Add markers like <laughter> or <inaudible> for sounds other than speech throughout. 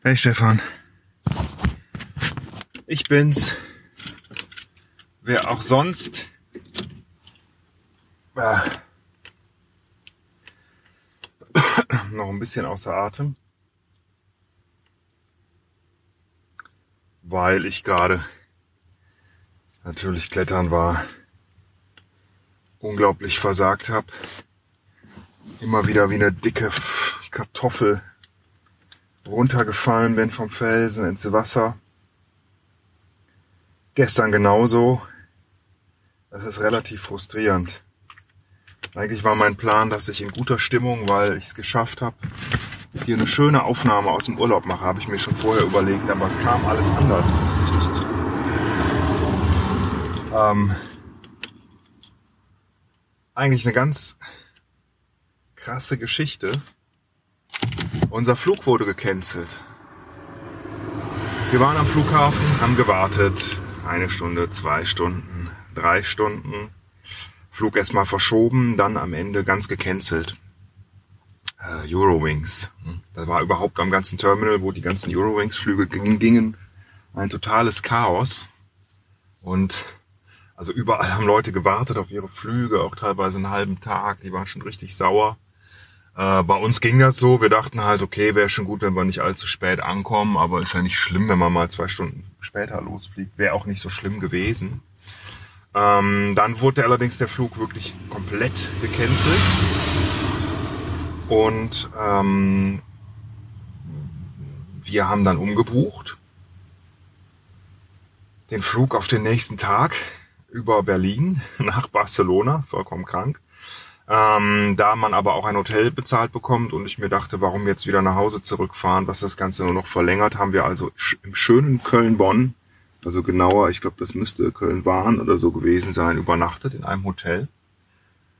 Hey Stefan. Ich bin's. Wer auch sonst. Äh, <coughs> noch ein bisschen außer Atem. Weil ich gerade natürlich klettern war. Unglaublich versagt habe. Immer wieder wie eine dicke Kartoffel runtergefallen bin vom Felsen ins Wasser. Gestern genauso. Das ist relativ frustrierend. Eigentlich war mein Plan, dass ich in guter Stimmung, weil ich es geschafft habe, hier eine schöne Aufnahme aus dem Urlaub mache, habe ich mir schon vorher überlegt, aber es kam alles anders. Ähm, eigentlich eine ganz krasse Geschichte. Unser Flug wurde gecancelt. Wir waren am Flughafen, haben gewartet. Eine Stunde, zwei Stunden, drei Stunden. Flug erstmal verschoben, dann am Ende ganz gecancelt. Äh, Eurowings. Da war überhaupt am ganzen Terminal, wo die ganzen Eurowings-Flüge gingen, ein totales Chaos. Und also überall haben Leute gewartet auf ihre Flüge, auch teilweise einen halben Tag. Die waren schon richtig sauer. Äh, bei uns ging das so. Wir dachten halt, okay, wäre schon gut, wenn wir nicht allzu spät ankommen, aber ist ja nicht schlimm, wenn man mal zwei Stunden später losfliegt. Wäre auch nicht so schlimm gewesen. Ähm, dann wurde allerdings der Flug wirklich komplett gecancelt. Und ähm, wir haben dann umgebucht. Den Flug auf den nächsten Tag über Berlin <laughs> nach Barcelona, vollkommen krank. Ähm, da man aber auch ein Hotel bezahlt bekommt und ich mir dachte, warum jetzt wieder nach Hause zurückfahren, was das Ganze nur noch verlängert, haben wir also im schönen Köln-Bonn, also genauer, ich glaube, das müsste Köln-Wahn oder so gewesen sein, übernachtet in einem Hotel.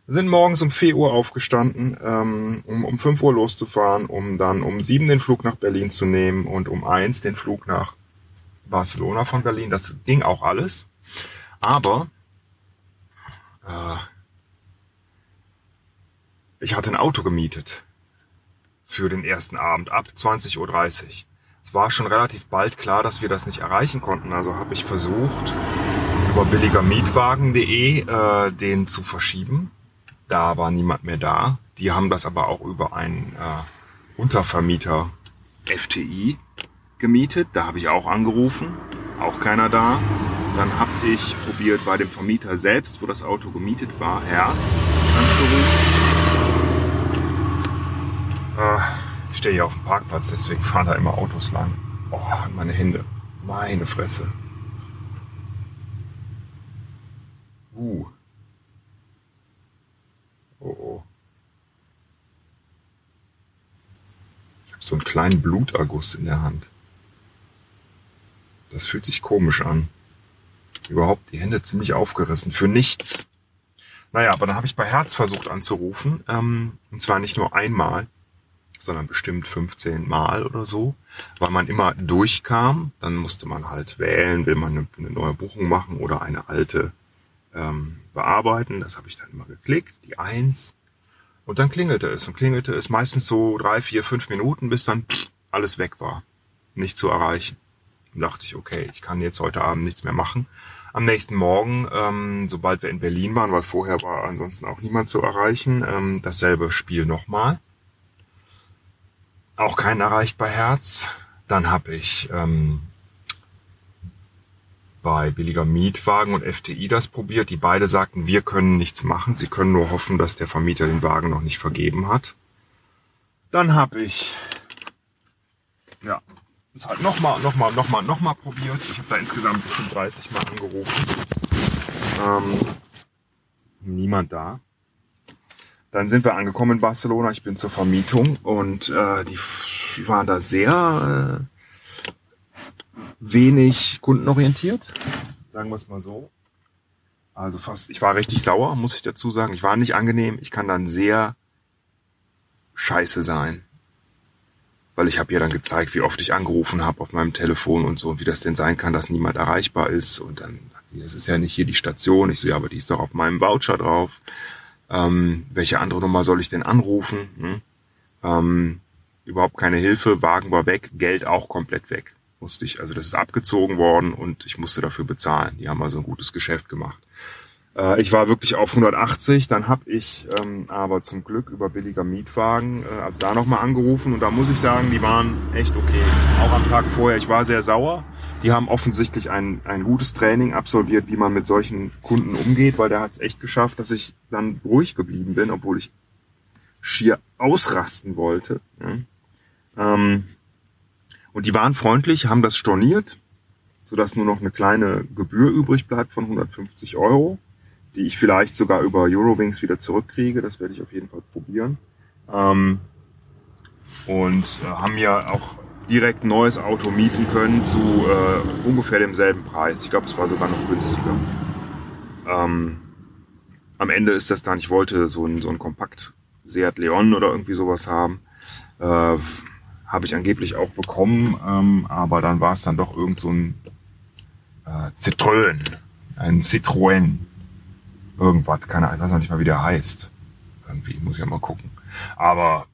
Sind morgens um 4 Uhr aufgestanden, ähm, um um 5 Uhr loszufahren, um dann um 7 den Flug nach Berlin zu nehmen und um 1 den Flug nach Barcelona von Berlin. Das ging auch alles. Aber äh, ich hatte ein Auto gemietet für den ersten Abend ab 20.30 Uhr. Es war schon relativ bald klar, dass wir das nicht erreichen konnten. Also habe ich versucht, über billigermietwagen.de äh, den zu verschieben. Da war niemand mehr da. Die haben das aber auch über einen äh, Untervermieter FTI gemietet. Da habe ich auch angerufen. Auch keiner da. Dann habe ich probiert, bei dem Vermieter selbst, wo das Auto gemietet war, Herz anzurufen ich stehe hier auf dem Parkplatz, deswegen fahren da immer Autos lang. Oh, meine Hände. Meine Fresse. Uh. Oh oh. Ich habe so einen kleinen Bluterguss in der Hand. Das fühlt sich komisch an. Überhaupt die Hände ziemlich aufgerissen. Für nichts. Naja, aber dann habe ich bei Herz versucht anzurufen. Ähm, und zwar nicht nur einmal sondern bestimmt 15 Mal oder so, weil man immer durchkam. Dann musste man halt wählen, will man eine, neue Buchung machen oder eine alte ähm, bearbeiten. Das habe ich dann immer geklickt, die Eins. Und dann klingelte es und klingelte es meistens so drei, vier, fünf Minuten, bis dann alles weg war. Nicht zu erreichen. Dann dachte ich, okay, ich kann jetzt heute Abend nichts mehr machen. Am nächsten Morgen, ähm, sobald wir in Berlin waren, weil vorher war ansonsten auch niemand zu erreichen, ähm, dasselbe Spiel nochmal auch keinen erreicht bei Herz. Dann habe ich ähm, bei billiger Mietwagen und FTI das probiert. Die beide sagten, wir können nichts machen. Sie können nur hoffen, dass der Vermieter den Wagen noch nicht vergeben hat. Dann habe ich ja es halt nochmal, nochmal, nochmal, nochmal probiert. Ich habe da insgesamt bestimmt 30 Mal angerufen. Ähm, niemand da. Dann sind wir angekommen in Barcelona. Ich bin zur Vermietung und äh, die, die waren da sehr äh, wenig kundenorientiert, sagen wir es mal so. Also fast, ich war richtig sauer, muss ich dazu sagen. Ich war nicht angenehm. Ich kann dann sehr scheiße sein. Weil ich habe ja dann gezeigt, wie oft ich angerufen habe auf meinem Telefon und so, und wie das denn sein kann, dass niemand erreichbar ist. Und dann, das ist ja nicht hier die Station. Ich so, ja, aber die ist doch auf meinem Voucher drauf ähm, welche andere Nummer soll ich denn anrufen? Hm? Ähm, überhaupt keine Hilfe, Wagen war weg, Geld auch komplett weg. Musste ich, also das ist abgezogen worden und ich musste dafür bezahlen. Die haben also ein gutes Geschäft gemacht. Äh, ich war wirklich auf 180, dann habe ich ähm, aber zum Glück über billiger Mietwagen, äh, also da nochmal angerufen und da muss ich sagen, die waren echt okay. Auch am Tag vorher, ich war sehr sauer. Die haben offensichtlich ein, ein gutes Training absolviert, wie man mit solchen Kunden umgeht, weil der hat es echt geschafft, dass ich dann ruhig geblieben bin, obwohl ich schier ausrasten wollte. Ja. Ähm, und die waren freundlich, haben das storniert, sodass nur noch eine kleine Gebühr übrig bleibt von 150 Euro die ich vielleicht sogar über Eurowings wieder zurückkriege. Das werde ich auf jeden Fall probieren. Ähm, und äh, haben mir auch direkt neues Auto mieten können zu äh, ungefähr demselben Preis. Ich glaube, es war sogar noch günstiger. Ähm, am Ende ist das dann, ich wollte so ein, so ein Kompakt Seat Leon oder irgendwie sowas haben. Äh, Habe ich angeblich auch bekommen, ähm, aber dann war es dann doch irgend so ein äh, Citroën. Ein Citroën irgendwas, keine Ahnung, ich weiß noch nicht mal, wie der heißt. Irgendwie, muss ich ja mal gucken. Aber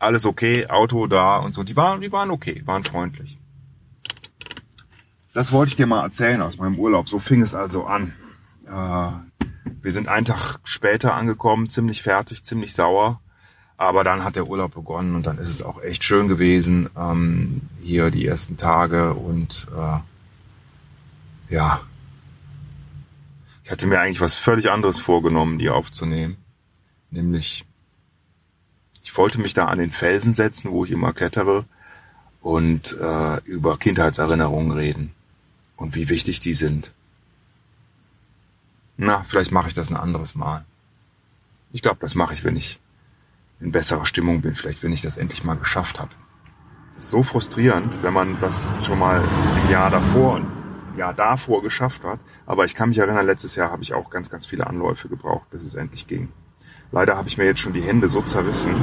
alles okay, Auto da und so. Die waren, die waren okay, waren freundlich. Das wollte ich dir mal erzählen aus meinem Urlaub. So fing es also an. Äh, wir sind einen Tag später angekommen, ziemlich fertig, ziemlich sauer. Aber dann hat der Urlaub begonnen und dann ist es auch echt schön gewesen. Ähm, hier die ersten Tage und äh, ja, ich hatte mir eigentlich was völlig anderes vorgenommen, die aufzunehmen. Nämlich, ich wollte mich da an den Felsen setzen, wo ich immer klettere und äh, über Kindheitserinnerungen reden und wie wichtig die sind. Na, vielleicht mache ich das ein anderes Mal. Ich glaube, das mache ich, wenn ich in besserer Stimmung bin, vielleicht wenn ich das endlich mal geschafft habe. Es ist so frustrierend, wenn man das schon mal im Jahr davor Jahr davor geschafft hat. Aber ich kann mich erinnern, letztes Jahr habe ich auch ganz, ganz viele Anläufe gebraucht, bis es endlich ging. Leider habe ich mir jetzt schon die Hände so zerrissen,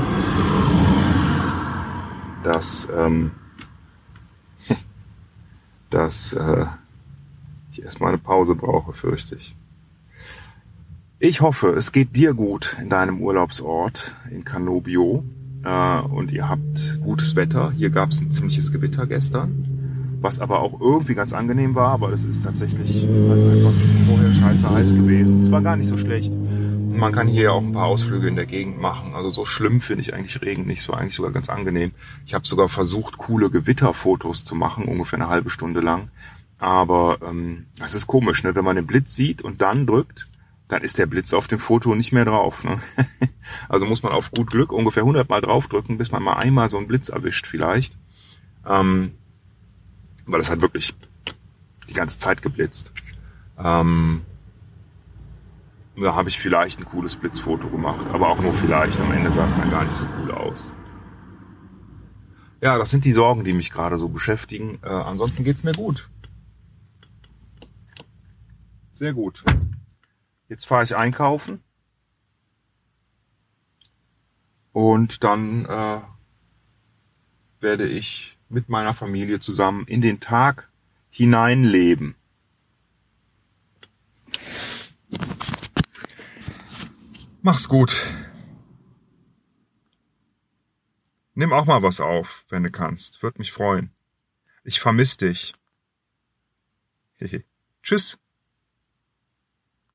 dass, ähm, <laughs> dass äh, ich erstmal eine Pause brauche, fürchte ich. Ich hoffe, es geht dir gut in deinem Urlaubsort in Canobio äh, und ihr habt gutes Wetter. Hier gab es ein ziemliches Gewitter gestern was aber auch irgendwie ganz angenehm war, weil es ist tatsächlich einfach vorher scheiße heiß gewesen. Es war gar nicht so schlecht. Man kann hier auch ein paar Ausflüge in der Gegend machen. Also so schlimm finde ich eigentlich Regen nicht, so eigentlich sogar ganz angenehm. Ich habe sogar versucht, coole Gewitterfotos zu machen, ungefähr eine halbe Stunde lang. Aber ähm, das ist komisch, ne? wenn man den Blitz sieht und dann drückt, dann ist der Blitz auf dem Foto nicht mehr drauf. Ne? <laughs> also muss man auf gut Glück ungefähr 100 Mal draufdrücken, bis man mal einmal so einen Blitz erwischt vielleicht. Ähm, weil es hat wirklich die ganze Zeit geblitzt. Ähm, da habe ich vielleicht ein cooles Blitzfoto gemacht, aber auch nur vielleicht. Am Ende sah es dann gar nicht so cool aus. Ja, das sind die Sorgen, die mich gerade so beschäftigen. Äh, ansonsten geht's mir gut. Sehr gut. Jetzt fahre ich einkaufen. Und dann äh, werde ich mit meiner Familie zusammen in den Tag hineinleben. Mach's gut. Nimm auch mal was auf, wenn du kannst. Würde mich freuen. Ich vermiss dich. <laughs> Tschüss.